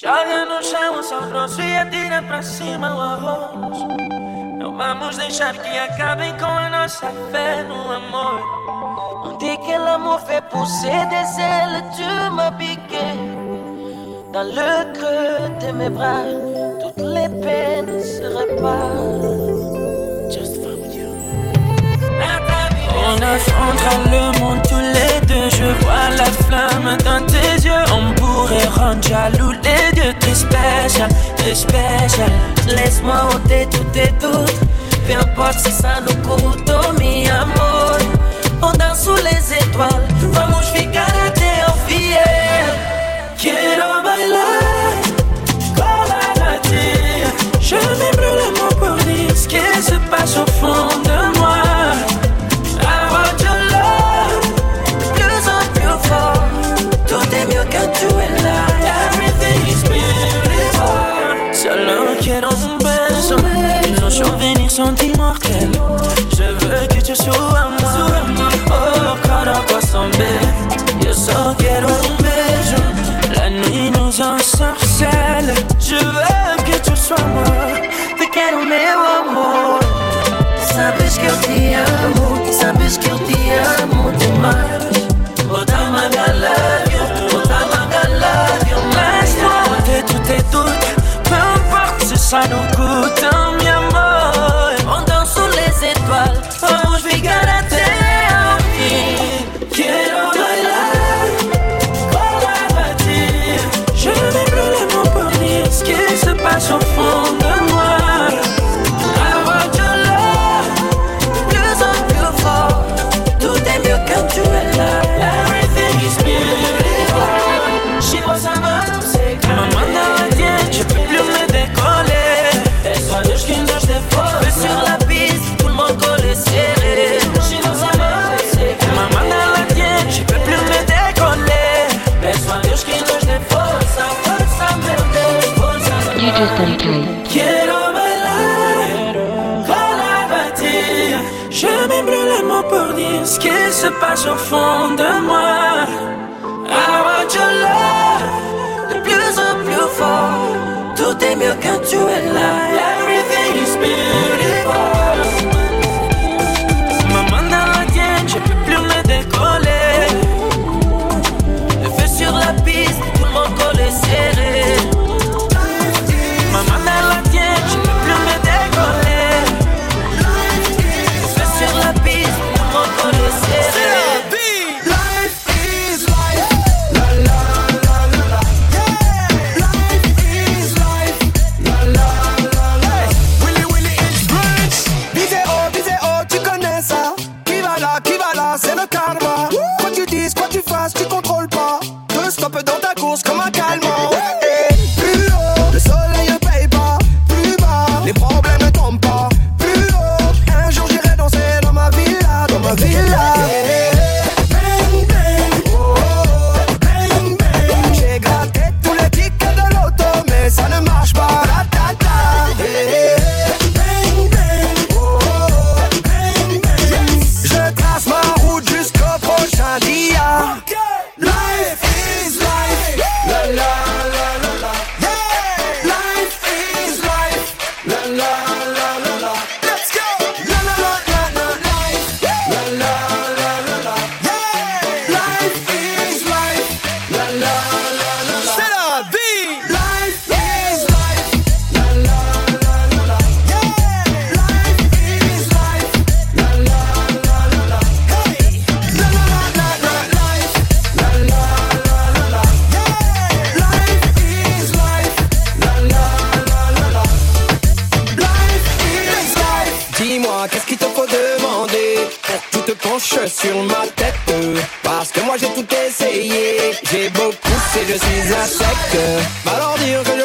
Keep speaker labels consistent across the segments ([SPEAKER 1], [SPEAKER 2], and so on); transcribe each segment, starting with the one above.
[SPEAKER 1] Joga no chão só grosso e atira pra cima o arroz. Não vamos deixar que acabem com a nossa fé no amor. On dit que l'amour fait pousser des ailes, tu m'as piqué. Dans le creux de mes bras, toutes les peines se réparent. On affrontera le monde tous les deux. Je vois la flamme dans tes yeux. On pourrait rendre jaloux les deux. T'es spécial, t'es spécial. Laisse-moi ôter tous tes doutes. Peu importe si ça nous coûte, oh mi amor. On danse sous les étoiles. Vamos ficar até tu sois moi. Oh, Yo quiero un beso. La nuit nous ensorcelle. Je veux que tu sois moi. Te quiero meu amor. Sabes que eu te amo. Sabes que eu te amo demais. Bota uma uma coûte
[SPEAKER 2] Entered.
[SPEAKER 1] Quiero bailar la batida. Je m'embrûle les mots pour dire ce qui se passe au fond de moi. I want your love, de plus en plus fort. Tout est mieux quand tu es là. Everything is beautiful. Sur
[SPEAKER 3] ma tête Parce que moi j'ai tout essayé, j'ai beau pousser, je suis à sec. Va que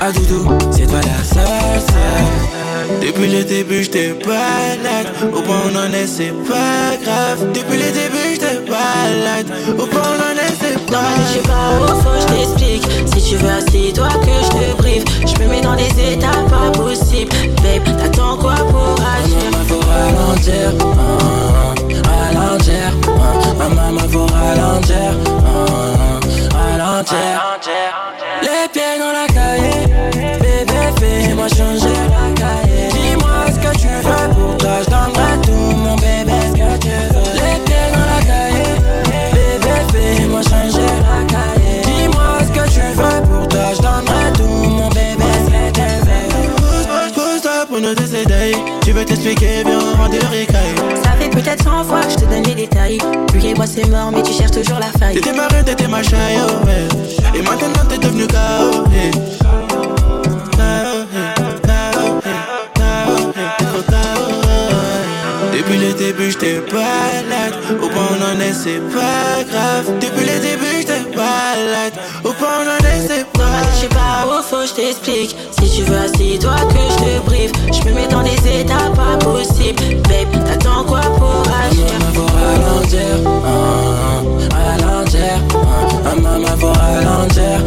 [SPEAKER 3] à
[SPEAKER 4] doudou, c'est toi la seule, Depuis le début, j'étais balade. Au point on en est, c'est pas grave. Depuis le début, j'étais balade. Au point on en est, c'est pas grave. Non, mais je suis pas au faux, je t'explique. Si tu veux, c'est toi que je te prive. Je me mets dans des états pas possibles. Babe, t'attends quoi pour agir? Maman, faut ralentir. Hein. Ralentir. Hein. Maman, faut ralentir. Hein l'entière. Les pieds dans la cahier, bébé, fais-moi changer. Depuis les débuts, j'te balade. Au point d'un c'est pas.
[SPEAKER 2] Je sais pas où faut, je t'explique. Si tu veux, assis-toi que je te brive. Je me mets dans des états pas possibles. Babe, t'attends quoi pour agir?
[SPEAKER 4] Maman, faut ralentir. Ah, maman, faut ralentir.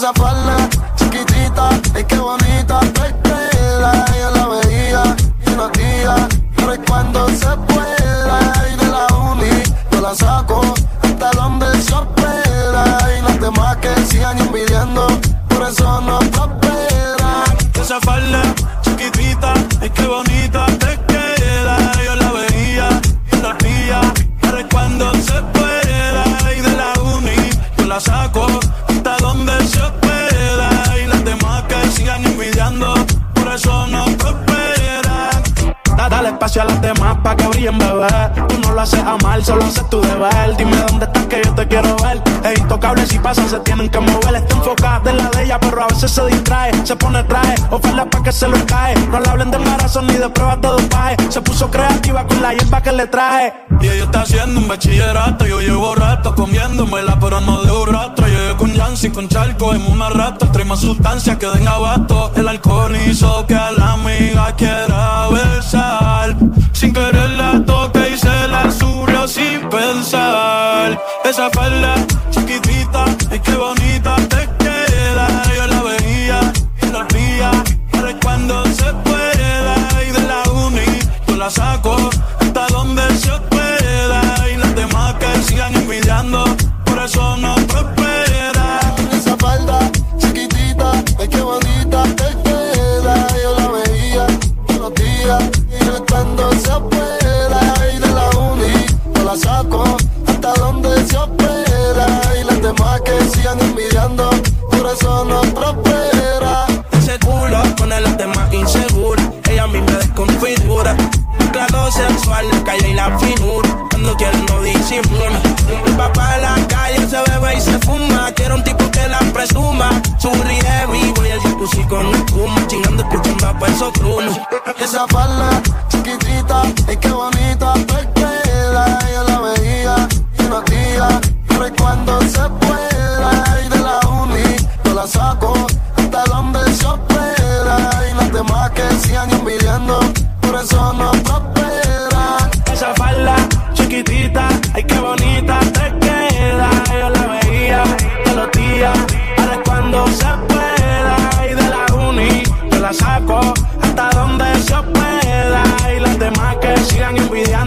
[SPEAKER 4] esa
[SPEAKER 5] chiquitita,
[SPEAKER 6] ay qué bonita. Vertela, yo la veía y no tía, pero es cuando se vuela y de la uni yo la saco hasta donde se opera y las demás que sigan envidiando, por eso no prospera.
[SPEAKER 7] Esa falda
[SPEAKER 8] a las demás pa' que brillen, bebé. Tú no lo haces a mal, solo haces tu deber. Dime dónde estás que yo te quiero ver. Es intocable si pasa, se tienen que mover. Está enfocada en la de ella, pero a veces se distrae. Se pone traje, oferta pa' que se lo cae. No le hablen de embarazo ni de pruebas de dopaje. Se puso creativa con la hierba que le traje.
[SPEAKER 6] Y ella está haciendo un bachillerato. Yo llevo rato comiéndomela, pero no de un rastro. Llegué con Yancy, con Charco, en una rata. Trae más sustancias que den abasto. El alcohol hizo que a la amiga quiera besar. Sin querer la toque y se la subió sin pensar. Esa falda chiquitita, ay qué bonita
[SPEAKER 8] peso cruno.
[SPEAKER 9] Esa falda chiquitita, ay qué bonita te queda. Yo la veía y unos días, pero es cuando se pueda. Y de la uni yo la saco hasta donde se pueda. Y las demás que sigan envidiando, por eso no prospera.
[SPEAKER 8] Esa falda chiquitita, ay qué bonita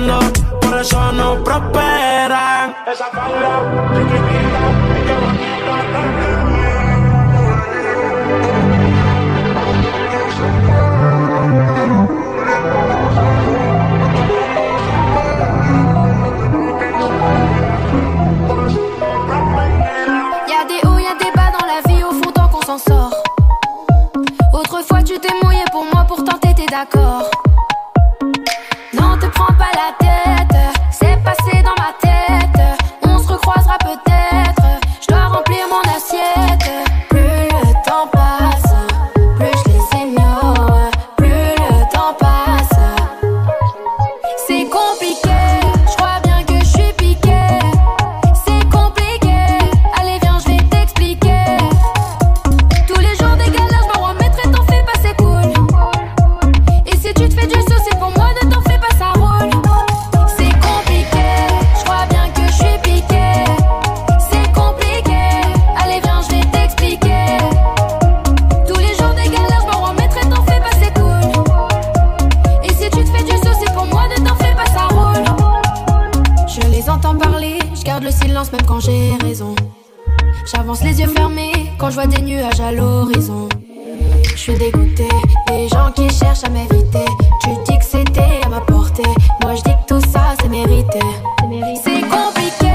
[SPEAKER 8] envidiando, por eso no prosperan. Esa falda chiquitita,
[SPEAKER 10] même quand j'ai raison. J'avance les yeux fermés quand je vois des nuages à l'horizon. Je suis dégoûté des gens qui cherchent à m'éviter. Tu dis que c'était à ma portée, moi je dis que tout ça c'est mérité. C'est compliqué,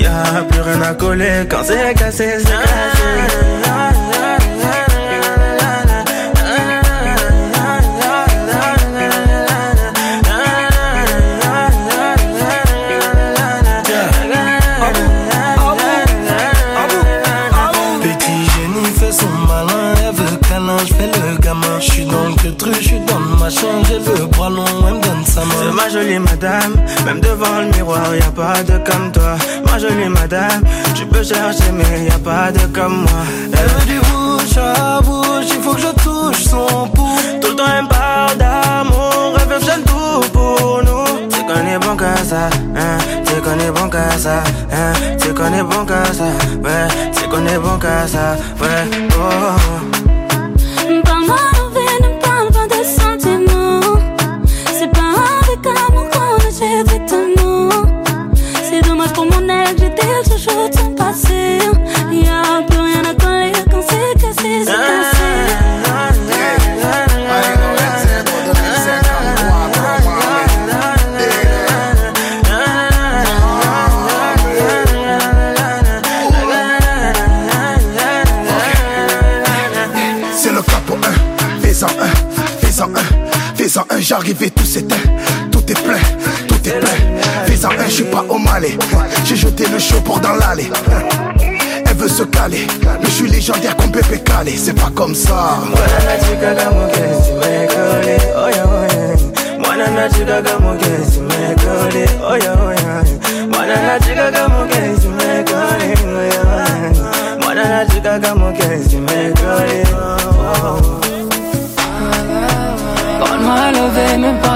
[SPEAKER 9] Y'a plus rien à coller quand c'est cassé, c'est cassé.
[SPEAKER 11] Me.
[SPEAKER 9] C'est ma jolie madame, même devant le miroir, y a pas de comme toi. Ma jolie madame, tu peux chercher, mais y a pas de comme moi.
[SPEAKER 11] Elle veut du bouche à bouche, il faut que je touche son pouce.
[SPEAKER 9] Tout le temps, elle parle d'amour, elle veut tout pour nous. Tu connais bon qu'à ça, hein, tu connais bon qu'à ça, hein, tu connais bon qu'à ça, ouais, tu connais bon qu'à ça, ouais,
[SPEAKER 12] oh.
[SPEAKER 13] J'arrive et tout s'éteint, tout est plein, tout est plein. Fais-en un, je suis pas au malais, j'ai jeté le show pour dans l'allée. Elle veut se caler, mais je suis légendaire comme Pépé Calé, c'est pas comme ça.